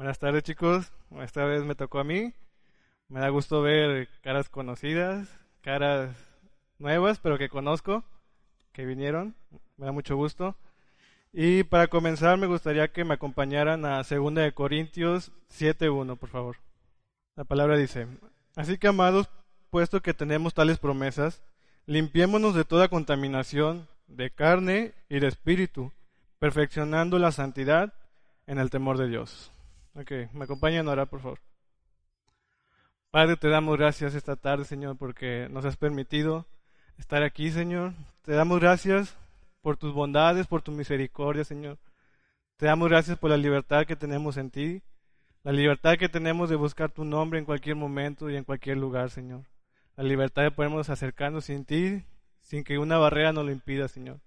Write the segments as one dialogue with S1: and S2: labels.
S1: Buenas tardes chicos, esta vez me tocó a mí. Me da gusto ver caras conocidas, caras nuevas, pero que conozco, que vinieron. Me da mucho gusto. Y para comenzar me gustaría que me acompañaran a 2 de Corintios 7.1, por favor. La palabra dice, así que amados, puesto que tenemos tales promesas, limpiémonos de toda contaminación de carne y de espíritu, perfeccionando la santidad en el temor de Dios. Ok, me acompañan ahora, por favor. Padre, te damos gracias esta tarde, Señor, porque nos has permitido estar aquí, Señor. Te damos gracias por tus bondades, por tu misericordia, Señor. Te damos gracias por la libertad que tenemos en ti, la libertad que tenemos de buscar tu nombre en cualquier momento y en cualquier lugar, Señor. La libertad de podernos acercarnos sin ti, sin que una barrera nos lo impida, Señor.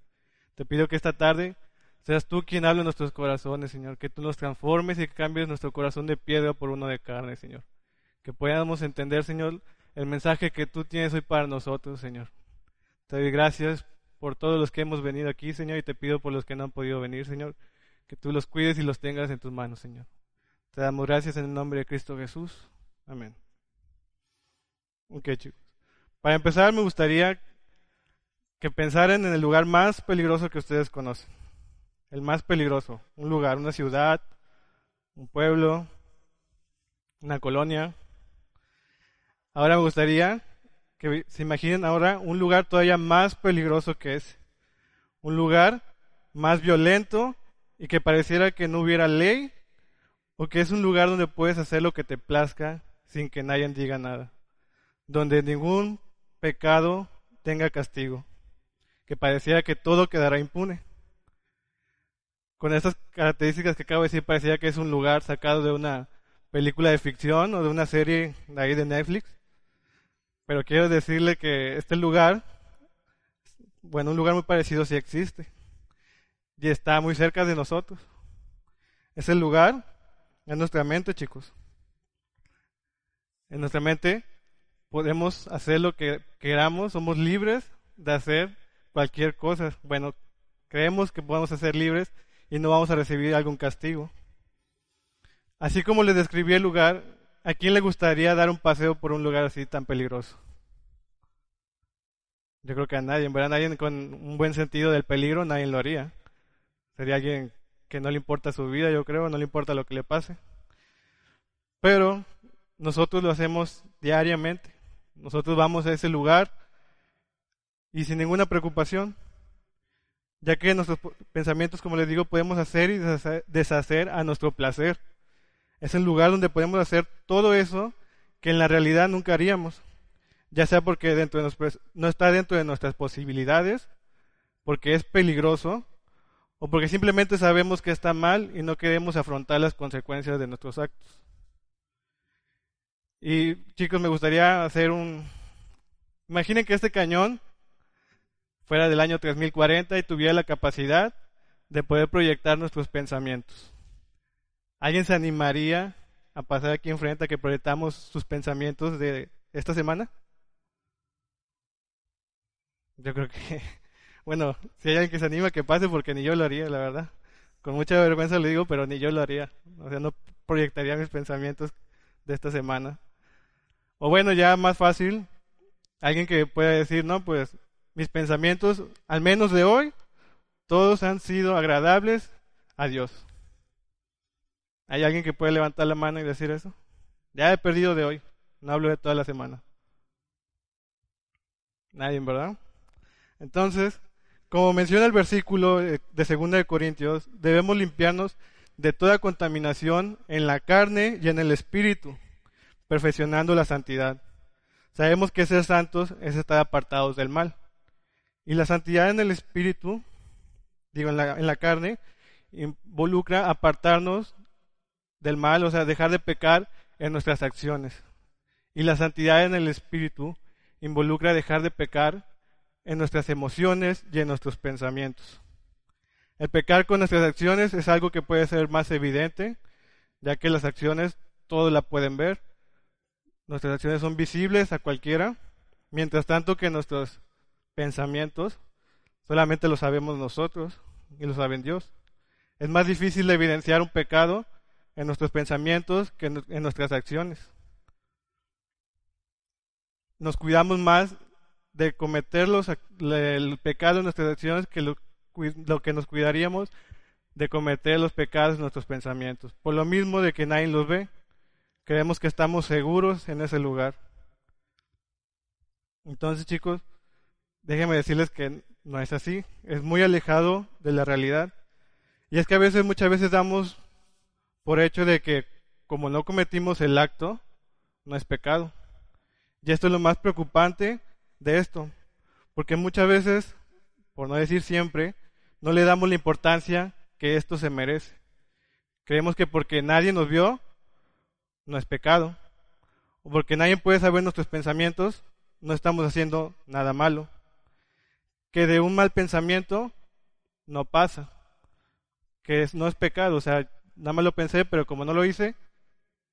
S1: Te pido que esta tarde seas tú quien hable en nuestros corazones, Señor, que tú nos transformes y que cambies nuestro corazón de piedra por uno de carne, Señor. Que podamos entender, Señor, el mensaje que tú tienes hoy para nosotros, Señor. Te doy gracias por todos los que hemos venido aquí, Señor, y te pido por los que no han podido venir, Señor, que tú los cuides y los tengas en tus manos, Señor. Te damos gracias en el nombre de Cristo Jesús. Amén. Ok, chicos. Para empezar, me gustaría que pensaran en el lugar más peligroso que ustedes conocen el más peligroso, un lugar, una ciudad, un pueblo, una colonia. Ahora me gustaría que se imaginen ahora un lugar todavía más peligroso que es, un lugar más violento y que pareciera que no hubiera ley o que es un lugar donde puedes hacer lo que te plazca sin que nadie diga nada, donde ningún pecado tenga castigo, que pareciera que todo quedará impune con estas características que acabo de decir, parecía que es un lugar sacado de una película de ficción o de una serie de ahí de Netflix. Pero quiero decirle que este lugar, bueno, un lugar muy parecido sí existe. Y está muy cerca de nosotros. Es el lugar en nuestra mente, chicos. En nuestra mente podemos hacer lo que queramos, somos libres de hacer cualquier cosa. Bueno, creemos que podemos ser libres y no vamos a recibir algún castigo. Así como les describí el lugar, ¿a quién le gustaría dar un paseo por un lugar así tan peligroso? Yo creo que a nadie, en verdad nadie con un buen sentido del peligro, nadie lo haría. Sería alguien que no le importa su vida, yo creo, no le importa lo que le pase. Pero nosotros lo hacemos diariamente. Nosotros vamos a ese lugar y sin ninguna preocupación ya que nuestros pensamientos, como les digo, podemos hacer y deshacer a nuestro placer. Es el lugar donde podemos hacer todo eso que en la realidad nunca haríamos, ya sea porque de no está dentro de nuestras posibilidades, porque es peligroso, o porque simplemente sabemos que está mal y no queremos afrontar las consecuencias de nuestros actos. Y chicos, me gustaría hacer un... Imaginen que este cañón fuera del año 3040 y tuviera la capacidad de poder proyectar nuestros pensamientos. ¿Alguien se animaría a pasar aquí enfrente a que proyectamos sus pensamientos de esta semana? Yo creo que, bueno, si hay alguien que se anima, que pase porque ni yo lo haría, la verdad. Con mucha vergüenza lo digo, pero ni yo lo haría. O sea, no proyectaría mis pensamientos de esta semana. O bueno, ya más fácil, alguien que pueda decir, no, pues mis pensamientos, al menos de hoy, todos han sido agradables a Dios. ¿Hay alguien que puede levantar la mano y decir eso? Ya he perdido de hoy, no hablo de toda la semana. Nadie, ¿verdad? Entonces, como menciona el versículo de 2 de Corintios, debemos limpiarnos de toda contaminación en la carne y en el espíritu, perfeccionando la santidad. Sabemos que ser santos es estar apartados del mal. Y la santidad en el espíritu, digo, en la, carne, involucra apartarnos del mal, o sea, dejar de pecar en nuestras acciones. Y la santidad en el espíritu involucra dejar de pecar en nuestras emociones y en nuestros pensamientos. El pecar con nuestras acciones es algo que puede ser más evidente, ya que las acciones todos la pueden ver. Nuestras acciones son visibles a cualquiera, mientras tanto que nuestros pensamientos solamente lo sabemos nosotros y lo saben Dios. Es más difícil de evidenciar un pecado en nuestros pensamientos que en nuestras acciones. Nos cuidamos más de cometer el pecado en nuestras acciones que lo, lo que nos cuidaríamos de cometer los pecados en nuestros pensamientos. Por lo mismo de que nadie los ve, creemos que estamos seguros en ese lugar. Entonces, chicos, déjenme decirles que no es así, es muy alejado de la realidad. Y es que a veces, muchas veces damos por hecho de que como no cometimos el acto, no es pecado. Y esto es lo más preocupante de esto, porque muchas veces, por no decir siempre, no le damos la importancia que esto se merece. Creemos que porque nadie nos vio, no es pecado. O porque nadie puede saber nuestros pensamientos, no estamos haciendo nada malo. Que de un mal pensamiento no pasa. Que no es pecado. O sea, nada más lo pensé, pero como no lo hice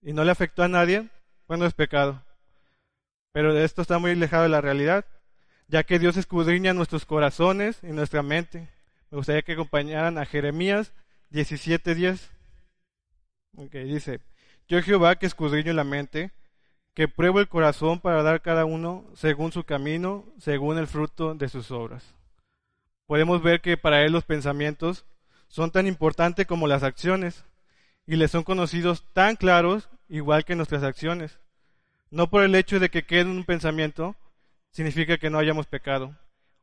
S1: y no le afectó a nadie, pues no es pecado. Pero de esto está muy alejado la realidad, ya que Dios escudriña nuestros corazones y nuestra mente. Me gustaría que acompañaran a Jeremías 17:10. Ok, dice, yo Jehová que escudriño la mente, que pruebo el corazón para dar cada uno según su camino, según el fruto de sus obras. Podemos ver que para él los pensamientos son tan importantes como las acciones y le son conocidos tan claros igual que nuestras acciones. No por el hecho de que quede un pensamiento significa que no hayamos pecado,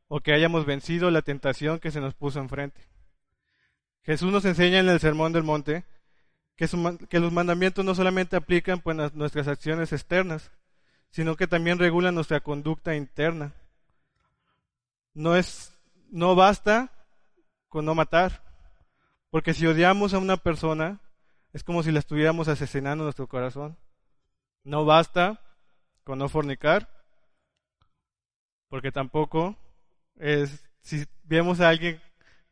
S1: o que hayamos vencido la tentación que se nos puso enfrente. Jesús nos enseña en el Sermón del Monte que, los mandamientos no solamente aplican pues, nuestras acciones externas, sino que también regulan nuestra conducta interna. No, es, no basta con no matar, porque si odiamos a una persona, es como si la estuviéramos asesinando en nuestro corazón. No basta con no fornicar, porque tampoco es, si vemos a alguien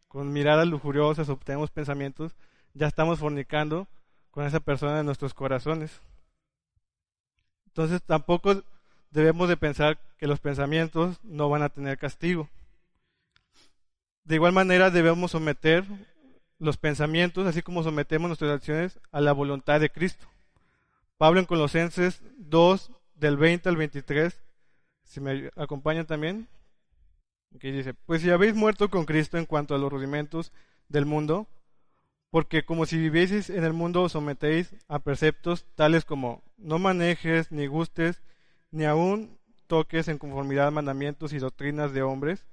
S1: con miradas lujuriosas o tenemos pensamientos, ya estamos fornicando con esa persona en nuestros corazones. Entonces tampoco debemos de pensar que los pensamientos no van a tener castigo. De igual manera debemos someter los pensamientos, así como sometemos nuestras acciones, a la voluntad de Cristo. Pablo en Colosenses 2, del 20 al 23, si me acompañan también. Que dice, pues si habéis muerto con Cristo en cuanto a los rudimentos del mundo, porque como si vivieseis en el mundo os sometéis a preceptos tales como no manejes, ni gustes, ni aun toques en conformidad a mandamientos y doctrinas de hombres,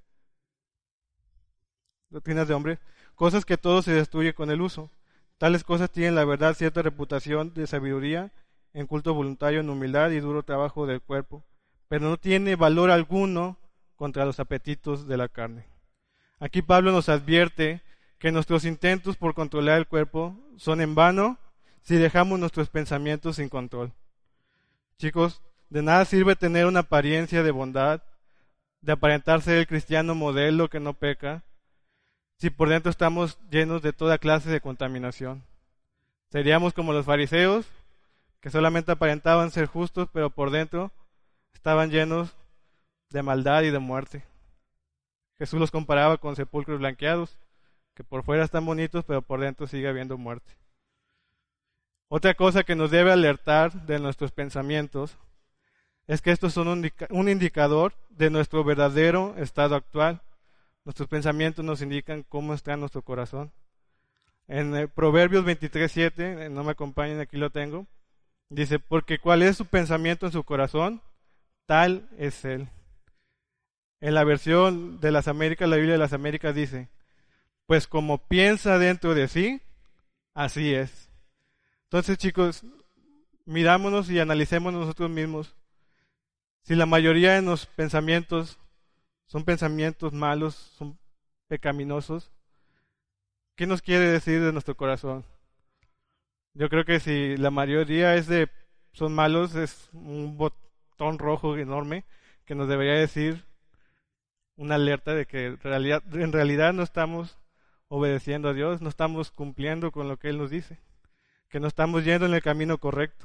S1: doctrinas de hombres, cosas que todo se destruye con el uso. Tales cosas tienen la verdad cierta reputación de sabiduría, en culto voluntario, en humildad y duro trabajo del cuerpo, pero no tiene valor alguno contra los apetitos de la carne. Aquí Pablo nos advierte que nuestros intentos por controlar el cuerpo son en vano si dejamos nuestros pensamientos sin control. Chicos, de nada sirve tener una apariencia de bondad, de aparentar ser el cristiano modelo que no peca, si por dentro estamos llenos de toda clase de contaminación. Seríamos como los fariseos, que solamente aparentaban ser justos, pero por dentro estaban llenos de maldad y de muerte. Jesús los comparaba con sepulcros blanqueados, que por fuera están bonitos, pero por dentro sigue habiendo muerte. Otra cosa que nos debe alertar de nuestros pensamientos es que estos son un indicador de nuestro verdadero estado actual. Nuestros pensamientos nos indican cómo está nuestro corazón. En eh, Proverbios 23.7, eh, no me acompañen, aquí lo tengo, dice, porque cuál es su pensamiento en su corazón, tal es él. En la versión de las Américas, la Biblia de las Américas dice, pues como piensa dentro de sí, así es. Entonces, chicos, mirámonos y analicemos nosotros mismos. Si la mayoría de los pensamientos son pensamientos malos, son pecaminosos, ¿qué nos quiere decir de nuestro corazón? Yo creo que si la mayoría es de son malos, es un botón rojo enorme que nos debería decir una alerta de que en realidad, en realidad no estamos obedeciendo a Dios, no estamos cumpliendo con lo que Él nos dice, que no estamos yendo en el camino correcto.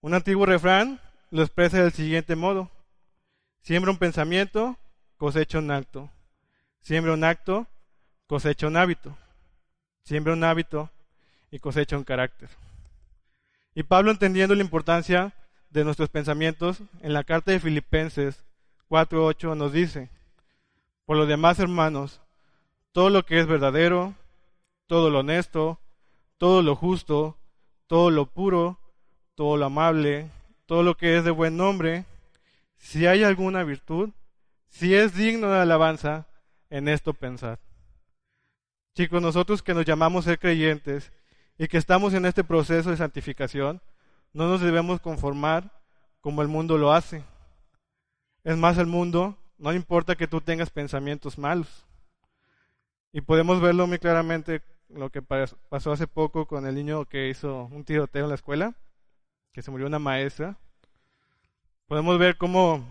S1: Un antiguo refrán lo expresa del siguiente modo. Siembra un pensamiento, cosecha un acto. Siembra un acto, cosecha un hábito. Siembra un hábito y cosecha un carácter. Y Pablo, entendiendo la importancia de nuestros pensamientos, en la carta de Filipenses 4.8 nos dice, por lo demás, hermanos, todo lo que es verdadero, todo lo honesto, todo lo justo, todo lo puro, todo lo amable, todo lo que es de buen nombre, si hay alguna virtud, si es digno de alabanza, en esto pensar. Chicos, nosotros que nos llamamos ser creyentes y que estamos en este proceso de santificación, no nos debemos conformar como el mundo lo hace. Es más, el mundo no importa que tú tengas pensamientos malos. Y podemos verlo muy claramente lo que pasó hace poco con el niño que hizo un tiroteo en la escuela, que se murió una maestra. Podemos ver cómo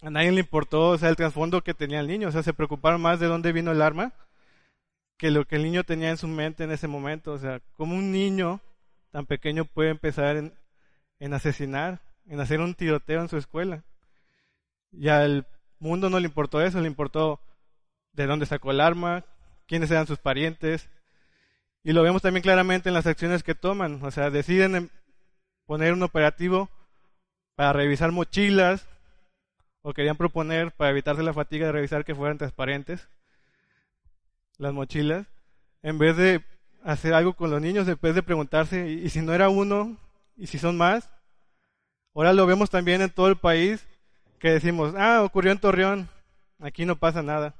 S1: a nadie le importó, o sea, el trasfondo que tenía el niño, o sea, se preocuparon más de dónde vino el arma que lo que el niño tenía en su mente en ese momento, o sea, cómo un niño tan pequeño puede empezar en, en asesinar, en hacer un tiroteo en su escuela. Y al mundo no le importó eso, le importó de dónde sacó el arma, quiénes eran sus parientes. Y lo vemos también claramente en las acciones que toman. O sea, deciden poner un operativo para revisar mochilas, o querían proponer para evitarse la fatiga de revisar que fueran transparentes las mochilas, en vez de hacer algo con los niños, en vez de preguntarse, ¿y si no era uno? ¿Y si son más? Ahora lo vemos también en todo el país, que decimos, ah, ocurrió en Torreón, aquí no pasa nada.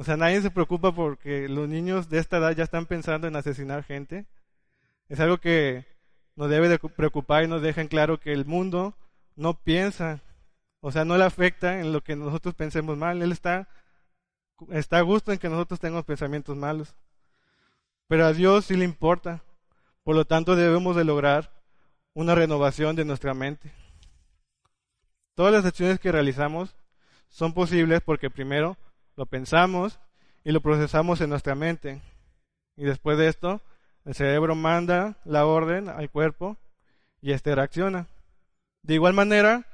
S1: O sea, nadie se preocupa porque los niños de esta edad ya están pensando en asesinar gente. Es algo que nos debe de preocupar y nos deja en claro que el mundo no piensa, o sea, no le afecta en lo que nosotros pensemos mal. Él está, está a gusto en que nosotros tengamos pensamientos malos. Pero a Dios sí le importa. Por lo tanto, debemos de lograr una renovación de nuestra mente. Todas las acciones que realizamos son posibles porque primero lo pensamos y lo procesamos en nuestra mente. Y después de esto, el cerebro manda la orden al cuerpo y éste reacciona. De igual manera,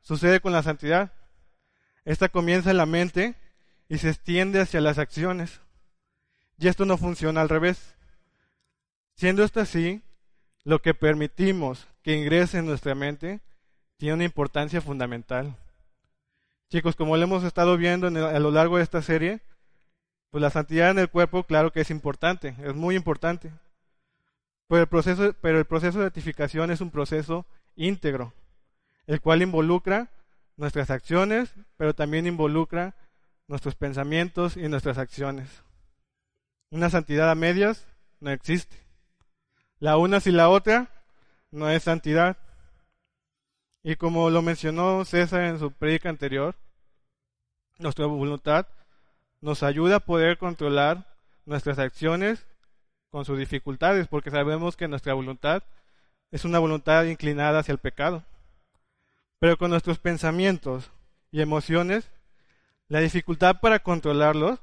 S1: sucede con la santidad. Esta comienza en la mente y se extiende hacia las acciones. Y esto no funciona al revés. Siendo esto así, lo que permitimos que ingrese en nuestra mente tiene una importancia fundamental. Chicos, como lo hemos estado viendo a lo largo de esta serie, pues la santidad en el cuerpo, claro que es importante, es muy importante. Pero el proceso, pero el proceso de edificación es un proceso íntegro, el cual involucra nuestras acciones, pero también involucra nuestros pensamientos y nuestras acciones. Una santidad a medias no existe. La una sin la otra no es santidad. Y como lo mencionó César en su predica anterior, nuestra voluntad nos ayuda a poder controlar nuestras acciones con sus dificultades, porque sabemos que nuestra voluntad es una voluntad inclinada hacia el pecado. Pero con nuestros pensamientos y emociones, la dificultad para controlarlos,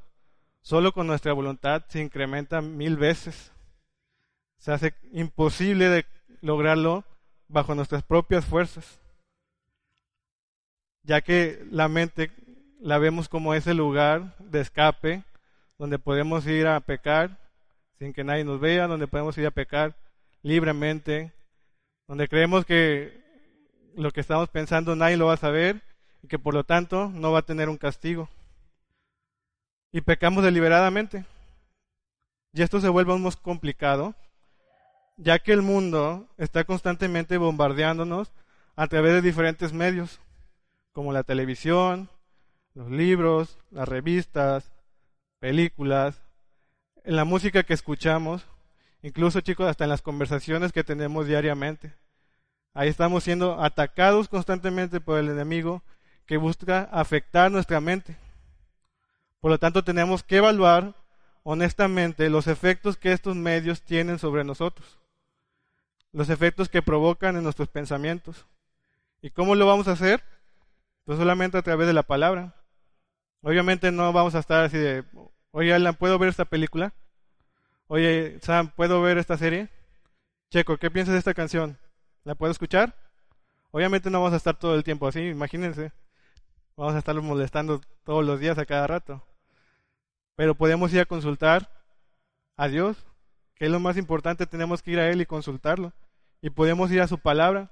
S1: solo con nuestra voluntad, se incrementa mil veces. Se hace imposible lograrlo bajo nuestras propias fuerzas ya que la mente la vemos como ese lugar de escape donde podemos ir a pecar sin que nadie nos vea, donde podemos ir a pecar libremente, donde creemos que lo que estamos pensando nadie lo va a saber y que por lo tanto no va a tener un castigo. Y pecamos deliberadamente. Y esto se vuelve más complicado, ya que el mundo está constantemente bombardeándonos a través de diferentes medios como la televisión, los libros, las revistas, películas, en la música que escuchamos, incluso chicos, hasta en las conversaciones que tenemos diariamente. Ahí estamos siendo atacados constantemente por el enemigo que busca afectar nuestra mente. Por lo tanto, tenemos que evaluar honestamente los efectos que estos medios tienen sobre nosotros, los efectos que provocan en nuestros pensamientos. ¿Y cómo lo vamos a hacer? Pues solamente a través de la palabra. Obviamente no vamos a estar así de, oye Alan, ¿puedo ver esta película? Oye Sam, ¿puedo ver esta serie? Checo, ¿qué piensas de esta canción? ¿La puedo escuchar? Obviamente no vamos a estar todo el tiempo así, imagínense. Vamos a estar molestando todos los días a cada rato. Pero podemos ir a consultar a Dios, que es lo más importante, tenemos que ir a Él y consultarlo. Y podemos ir a su palabra.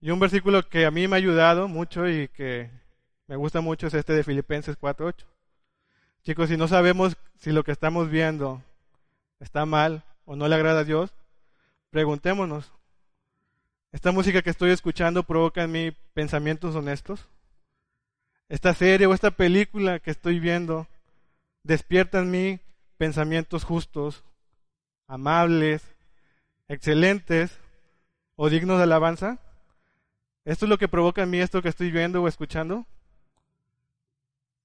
S1: Y un versículo que a mí me ha ayudado mucho y que me gusta mucho es este de Filipenses 4.8. Chicos, si no sabemos si lo que estamos viendo está mal o no le agrada a Dios, preguntémonos, ¿esta música que estoy escuchando provoca en mí pensamientos honestos? ¿Esta serie o esta película que estoy viendo despierta en mí pensamientos justos, amables, excelentes o dignos de alabanza? ¿Esto es lo que provoca en mí esto que estoy viendo o escuchando?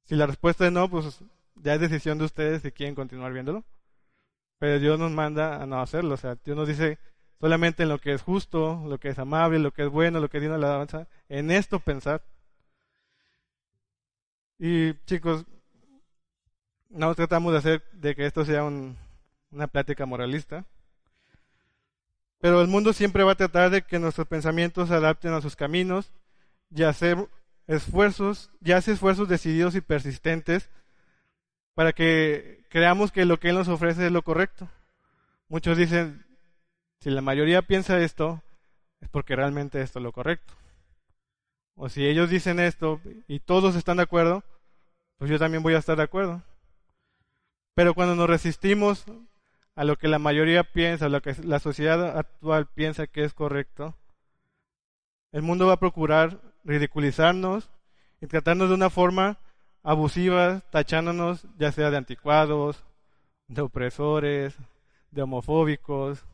S1: Si la respuesta es no, pues ya es decisión de ustedes si quieren continuar viéndolo. Pero Dios nos manda a no hacerlo. O sea, Dios nos dice solamente en lo que es justo, lo que es amable, lo que es bueno, lo que es digno de alabanza, en esto pensar. Y chicos, no tratamos de hacer de que esto sea una plática moralista. Pero el mundo siempre va a tratar de que nuestros pensamientos se adapten a sus caminos y hacer esfuerzos, y hace esfuerzos decididos y persistentes para que creamos que lo que Él nos ofrece es lo correcto. Muchos dicen, si la mayoría piensa esto, es porque realmente esto es lo correcto. O si ellos dicen esto y todos están de acuerdo, pues yo también voy a estar de acuerdo. Pero cuando nos resistimos a lo que la mayoría piensa, a lo que la sociedad actual piensa que es correcto, el mundo va a procurar ridiculizarnos y tratarnos de una forma abusiva, tachándonos ya sea de anticuados, de opresores, de homofóbicos,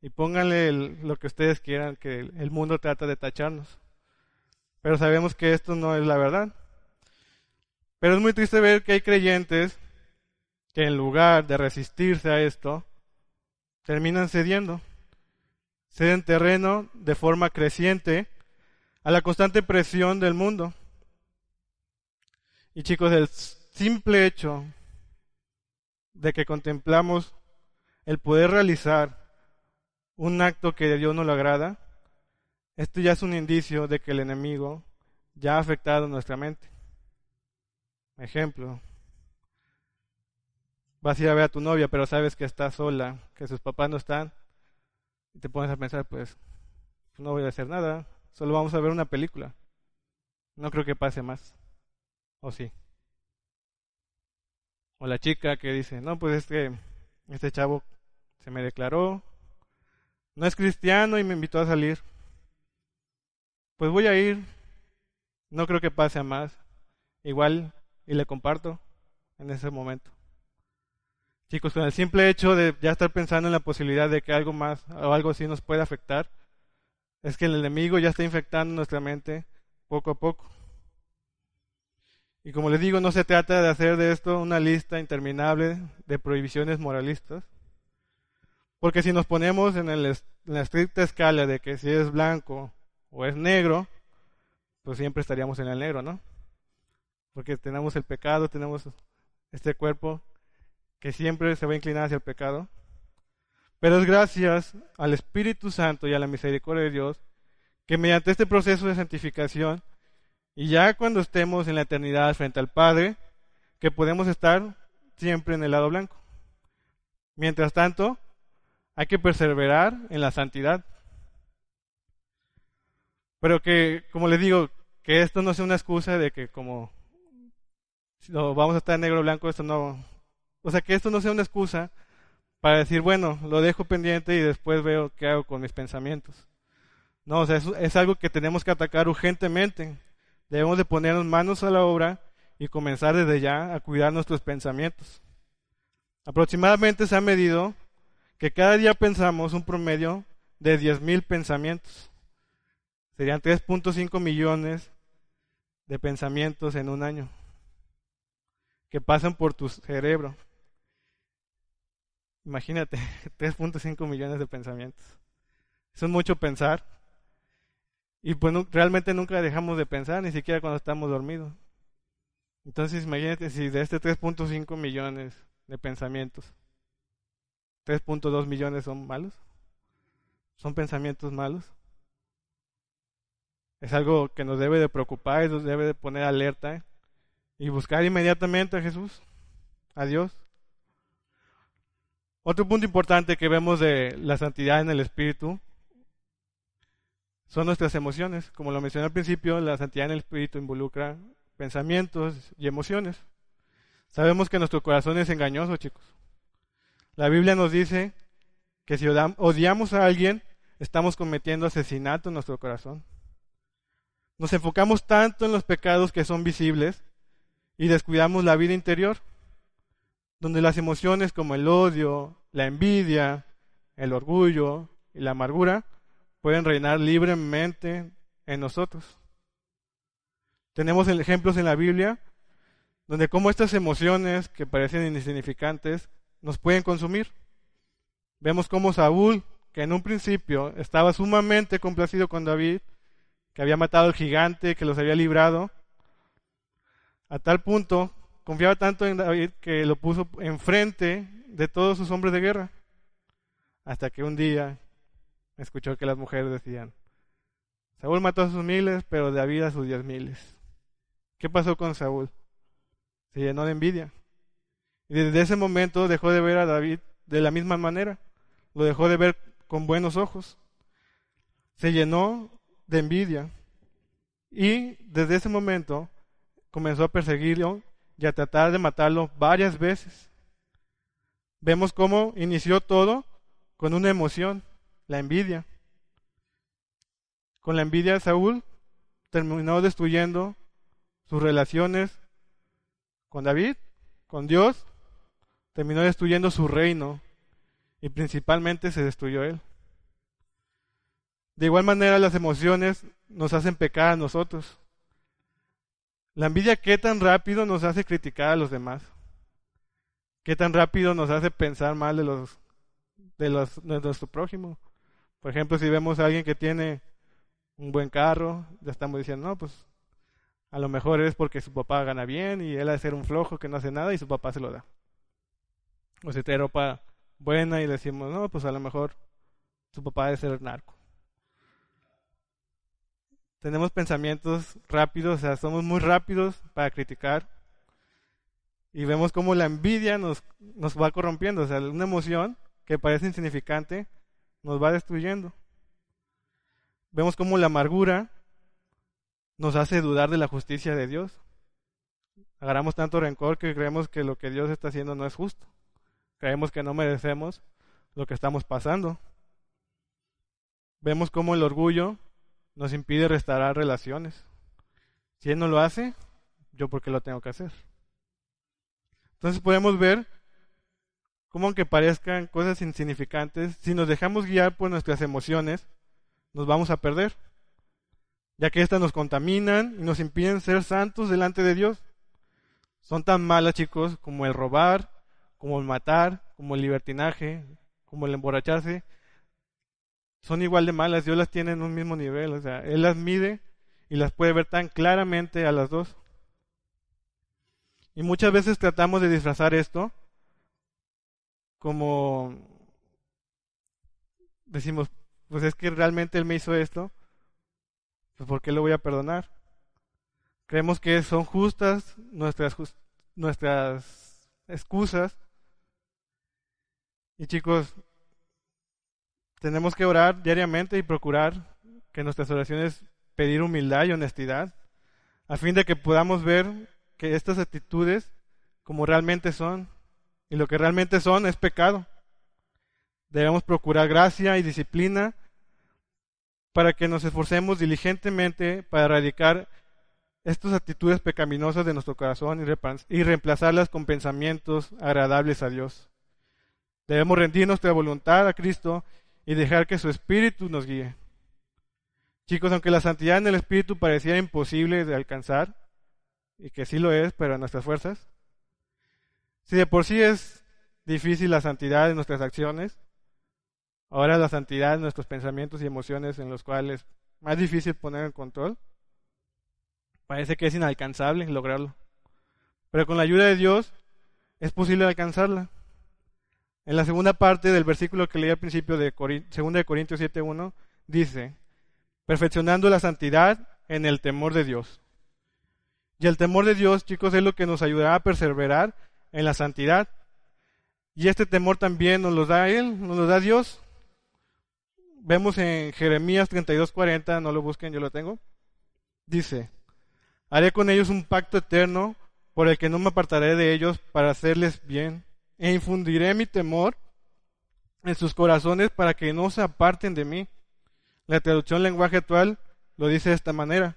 S1: y pónganle lo que ustedes quieran, que el mundo trata de tacharnos. Pero sabemos que esto no es la verdad. Pero es muy triste ver que hay creyentes que en lugar de resistirse a esto, terminan cediendo. Ceden terreno de forma creciente a la constante presión del mundo. Y chicos, el simple hecho de que contemplamos el poder realizar un acto que a Dios no le agrada, esto ya es un indicio de que el enemigo ya ha afectado nuestra mente. Ejemplo, vas a ir a ver a tu novia, pero sabes que está sola, que sus papás no están, y te pones a pensar, pues, no voy a hacer nada, solo vamos a ver una película. No creo que pase más. ¿O sí? O la chica que dice, no, pues es que este chavo se me declaró, no es cristiano y me invitó a salir. Pues voy a ir, no creo que pase a más. Igual, y le comparto en ese momento. Chicos, con el simple hecho de ya estar pensando en la posibilidad de que algo más o algo así nos pueda afectar, es que el enemigo ya está infectando nuestra mente poco a poco. Y como les digo, no se trata de hacer de esto una lista interminable de prohibiciones moralistas, porque si nos ponemos en, la estricta escala de que si es blanco o es negro, pues siempre estaríamos en el negro, ¿no? Porque tenemos el pecado, tenemos este cuerpo que siempre se va a inclinar hacia el pecado. Pero es gracias al Espíritu Santo y a la misericordia de Dios que mediante este proceso de santificación y ya cuando estemos en la eternidad frente al Padre, que podemos estar siempre en el lado blanco. Mientras tanto, hay que perseverar en la santidad. Pero que, como les digo, que esto no sea una excusa de que como si vamos a estar negro blanco, esto no, o sea, que esto no sea una excusa para decir, bueno, lo dejo pendiente y después veo qué hago con mis pensamientos. No, o sea, es, algo que tenemos que atacar urgentemente. Debemos de ponernos manos a la obra y comenzar desde ya a cuidar nuestros pensamientos. Aproximadamente se ha medido que cada día pensamos un promedio de 10.000 pensamientos. Serían 3.5 millones de pensamientos en un año que pasan por tu cerebro. Imagínate, 3.5 millones de pensamientos. Eso es mucho pensar. Y pues realmente nunca dejamos de pensar, ni siquiera cuando estamos dormidos. Entonces imagínate si de este 3.5 millones de pensamientos, 3.2 millones son malos. Son pensamientos malos. Es algo que nos debe de preocupar y nos debe de poner alerta y buscar inmediatamente a Jesús, a Dios. Otro punto importante que vemos de la santidad en el espíritu son nuestras emociones. Como lo mencioné al principio, la santidad en el espíritu involucra pensamientos y emociones. Sabemos que nuestro corazón es engañoso, chicos. La Biblia nos dice que si odiamos a alguien, estamos cometiendo asesinato en nuestro corazón. Nos enfocamos tanto en los pecados que son visibles y descuidamos la vida interior, donde las emociones como el odio, la envidia, el orgullo y la amargura pueden reinar libremente en nosotros. Tenemos ejemplos en la Biblia donde como estas emociones que parecen insignificantes nos pueden consumir. Vemos cómo Saúl, que en un principio estaba sumamente complacido con David, que había matado al gigante, que los había librado, a tal punto confiaba tanto en David que lo puso enfrente de todos sus hombres de guerra. Hasta que un día escuchó que las mujeres decían, Saúl mató a sus miles, pero David a sus diez miles. ¿Qué pasó con Saúl? Se llenó de envidia. Y desde ese momento dejó de ver a David de la misma manera. Lo dejó de ver con buenos ojos. Se llenó de envidia. Y desde ese momento comenzó a perseguirlo y a tratar de matarlo varias veces. Vemos cómo inició todo con una emoción, la envidia. Con la envidia Saúl terminó destruyendo sus relaciones con David, con Dios, terminó destruyendo su reino y principalmente se destruyó él. De igual manera las emociones nos hacen pecar a nosotros. La envidia qué tan rápido nos hace criticar a los demás. Qué tan rápido nos hace pensar mal de los de los de nuestro prójimo. Por ejemplo, si vemos a alguien que tiene un buen carro, ya estamos diciendo, no, pues a lo mejor es porque su papá gana bien y él ha de ser un flojo que no hace nada y su papá se lo da. O si tiene ropa buena y decimos, no, pues a lo mejor su papá debe ser narco. Tenemos pensamientos rápidos, o sea, somos muy rápidos para criticar. Y vemos cómo la envidia nos, nos va corrompiendo, o sea, una emoción que parece insignificante nos va destruyendo. Vemos cómo la amargura nos hace dudar de la justicia de Dios. Agarramos tanto rencor que creemos que lo que Dios está haciendo no es justo. Creemos que no merecemos lo que estamos pasando. Vemos cómo el orgullo nos impide restaurar relaciones. Si Él no lo hace, yo por qué lo tengo que hacer. Entonces podemos ver cómo aunque parezcan cosas insignificantes, si nos dejamos guiar por nuestras emociones, nos vamos a perder ya que éstas nos contaminan y nos impiden ser santos delante de Dios. Son tan malas, chicos, como el robar, como el matar, como el libertinaje, como el emborracharse. Son igual de malas, Dios las tiene en un mismo nivel, o sea, Él las mide y las puede ver tan claramente a las dos. Y muchas veces tratamos de disfrazar esto como decimos, pues es que realmente Él me hizo esto, pues ¿por qué lo voy a perdonar? Creemos que son justas nuestras, nuestras excusas. Y chicos, tenemos que orar diariamente y procurar que nuestras oraciones pedir humildad y honestidad, a fin de que podamos ver que estas actitudes como realmente son, y lo que realmente son es pecado. Debemos procurar gracia y disciplina para que nos esforcemos diligentemente para erradicar estas actitudes pecaminosas de nuestro corazón y reemplazarlas con pensamientos agradables a Dios. Debemos rendir nuestra voluntad a Cristo y dejar que su Espíritu nos guíe. Chicos, aunque la santidad en el Espíritu pareciera imposible de alcanzar, y que sí lo es, pero en nuestras fuerzas, si de por sí es difícil la santidad en nuestras acciones, Ahora la santidad de nuestros pensamientos y emociones en los cuales es más difícil poner en control. Parece que es inalcanzable lograrlo. Pero con la ayuda de Dios es posible alcanzarla. En la segunda parte del versículo que leí al principio de 2 de Corintios 7.1 dice, perfeccionando la santidad en el temor de Dios. Y el temor de Dios, chicos, es lo que nos ayudará a perseverar en la santidad. Y este temor también nos lo da Él, nos lo da Dios. Vemos en Jeremías 32:40, no lo busquen, yo lo tengo. Dice, haré con ellos un pacto eterno por el que no me apartaré de ellos para hacerles bien, e infundiré mi temor en sus corazones para que no se aparten de mí. La traducción lenguaje actual lo dice de esta manera.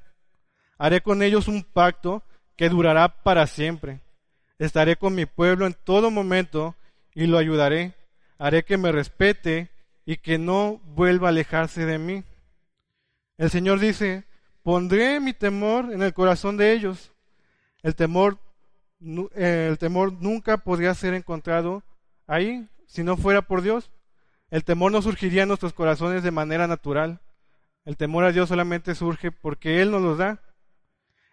S1: Haré con ellos un pacto que durará para siempre. Estaré con mi pueblo en todo momento y lo ayudaré. Haré que me respete y que no vuelva a alejarse de mí. El Señor dice, pondré mi temor en el corazón de ellos. El temor, el temor nunca podría ser encontrado ahí si no fuera por Dios. El temor no surgiría en nuestros corazones de manera natural. El temor a Dios solamente surge porque Él nos lo da.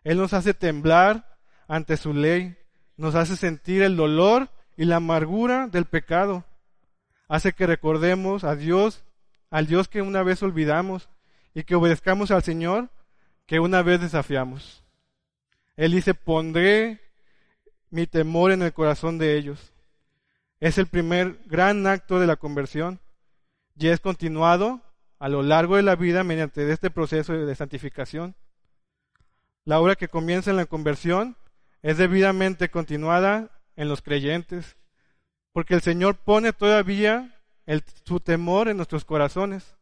S1: Él nos hace temblar ante su ley, nos hace sentir el dolor y la amargura del pecado. Hace que recordemos a Dios, al Dios que una vez olvidamos, y que obedezcamos al Señor que una vez desafiamos. Él dice, pondré mi temor en el corazón de ellos. Es el primer gran acto de la conversión y es continuado a lo largo de la vida mediante este proceso de santificación. La obra que comienza en la conversión es debidamente continuada en los creyentes, porque el Señor pone todavía su temor en nuestros corazones.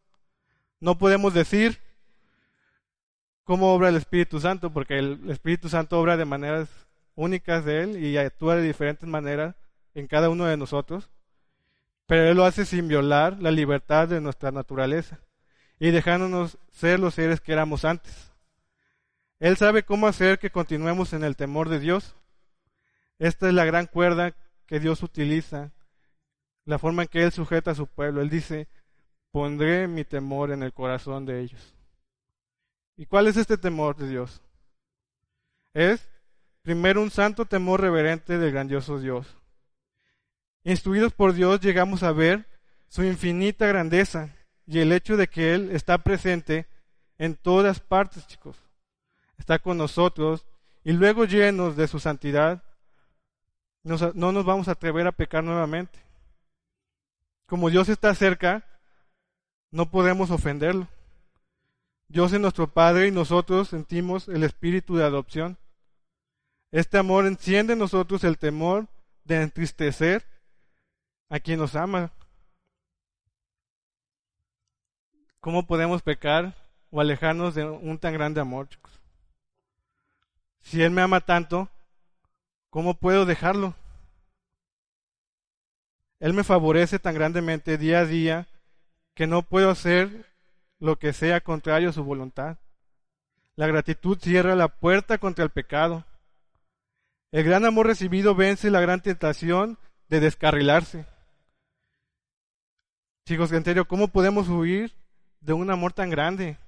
S1: No podemos decir cómo obra el Espíritu Santo, porque el Espíritu Santo obra de maneras únicas de Él y actúa de diferentes maneras en cada uno de nosotros pero Él lo hace sin violar la libertad de nuestra naturaleza y dejándonos ser los seres que éramos antes. Él sabe cómo hacer que continuemos en el temor de Dios. Esta es la gran cuerda que Dios utiliza, la forma en que Él sujeta a su pueblo. Él dice, pondré mi temor en el corazón de ellos. ¿Y cuál es este temor de Dios? Es, primero, un santo temor reverente del grandioso Dios. Instruidos por Dios llegamos a ver su infinita grandeza y el hecho de que Él está presente en todas partes, chicos. Está con nosotros y luego llenos de su santidad, no nos vamos a atrever a pecar nuevamente. Como Dios está cerca, no podemos ofenderlo. Dios es nuestro Padre y nosotros sentimos el espíritu de adopción. Este amor enciende en nosotros el temor de entristecer a quien nos ama. ¿Cómo podemos pecar o alejarnos de un tan grande amor, chicos? Si Él me ama tanto, ¿cómo puedo dejarlo? Él me favorece tan grandemente día a día que no puedo hacer lo que sea contrario a su voluntad. La gratitud cierra la puerta contra el pecado. El gran amor recibido vence la gran tentación de descarrilarse. Chicos, en ¿cómo podemos huir de un amor tan grande?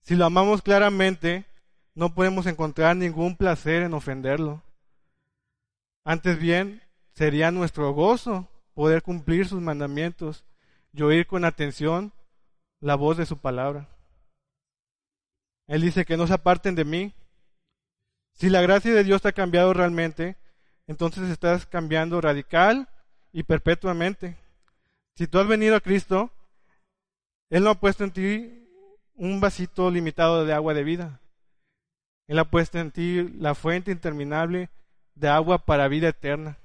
S1: Si lo amamos claramente, no podemos encontrar ningún placer en ofenderlo. Antes bien, sería nuestro gozo poder cumplir sus mandamientos y oír con atención la voz de su palabra. Él dice que no se aparten de mí. Si la gracia de Dios te ha cambiado realmente, entonces estás cambiando radical y perpetuamente. Si tú has venido a Cristo, Él no ha puesto en ti un vasito limitado de agua de vida. Él ha puesto en ti la fuente interminable de agua para vida eterna.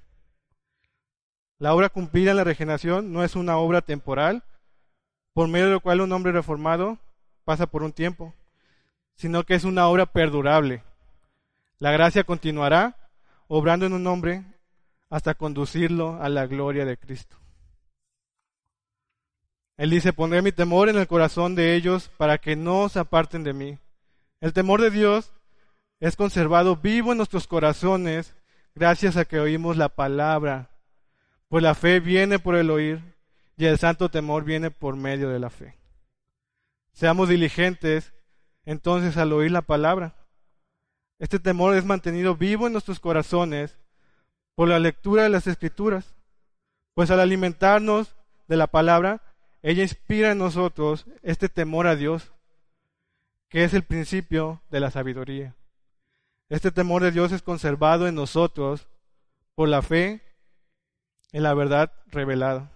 S1: La obra cumplida en la regeneración no es una obra temporal, por medio de la cual un hombre reformado pasa por un tiempo, sino que es una obra perdurable. La gracia continuará obrando en un hombre hasta conducirlo a la gloria de Cristo. Él dice, pondré mi temor en el corazón de ellos para que no se aparten de mí. El temor de Dios es conservado vivo en nuestros corazones gracias a que oímos la palabra. Pues la fe viene por el oír y el santo temor viene por medio de la fe. Seamos diligentes entonces al oír la palabra. Este temor es mantenido vivo en nuestros corazones por la lectura de las escrituras. Pues al alimentarnos de la palabra, ella inspira en nosotros este temor a Dios, que es el principio de la sabiduría. Este temor de Dios es conservado en nosotros por la fe en la verdad revelada.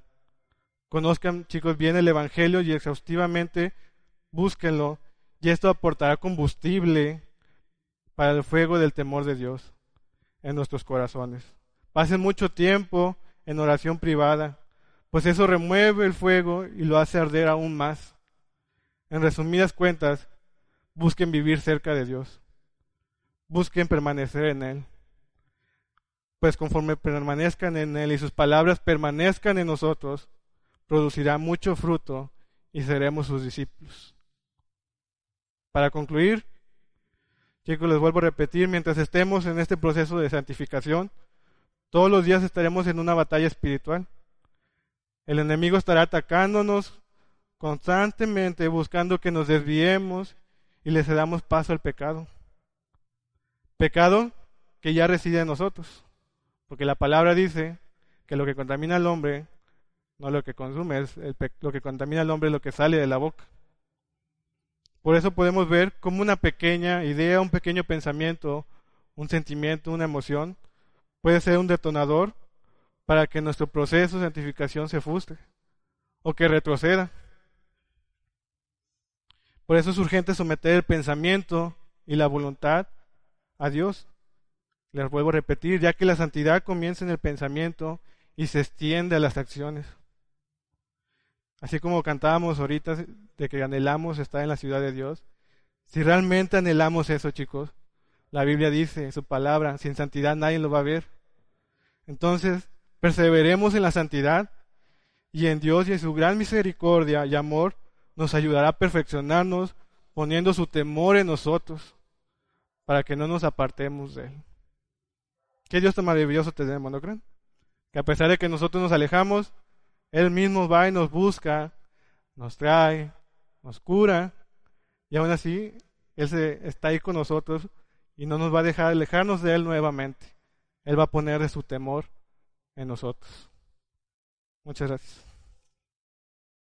S1: Conozcan, chicos, bien el Evangelio y exhaustivamente búsquenlo, y esto aportará combustible para el fuego del temor de Dios en nuestros corazones. Pasen mucho tiempo en oración privada, pues eso remueve el fuego y lo hace arder aún más. En resumidas cuentas, busquen vivir cerca de Dios. Busquen permanecer en Él. Pues conforme permanezcan en Él y sus palabras permanezcan en nosotros, producirá mucho fruto y seremos sus discípulos. Para concluir, chicos, les vuelvo a repetir, mientras estemos en este proceso de santificación, todos los días estaremos en una batalla espiritual. El enemigo estará atacándonos constantemente, buscando que nos desviemos y le cedamos paso al pecado. Pecado que ya reside en nosotros, porque la palabra dice que lo que contamina al hombre, no lo que consume, es lo que contamina al hombre es lo que sale de la boca. Por eso podemos ver como una pequeña idea, un pequeño pensamiento, un sentimiento, una emoción, puede ser un detonador para que nuestro proceso de santificación se frustre o que retroceda. Por eso es urgente someter el pensamiento y la voluntad a Dios. Les vuelvo a repetir, ya que la santidad comienza en el pensamiento y se extiende a las acciones. Así como cantábamos ahorita de que anhelamos estar en la ciudad de Dios, si realmente anhelamos eso, chicos, la Biblia dice, su palabra, sin santidad nadie lo va a ver. Entonces, perseveremos en la santidad y en Dios y en su gran misericordia y amor nos ayudará a perfeccionarnos poniendo su temor en nosotros para que no nos apartemos de Él. Qué Dios tan maravilloso tenemos, ¿no creen? Que a pesar de que nosotros nos alejamos, Él mismo va y nos busca, nos trae, nos cura, y aún así Él se, está ahí con nosotros y no nos va a dejar alejarnos de Él nuevamente. Él va a poner de su temor en nosotros. Muchas gracias.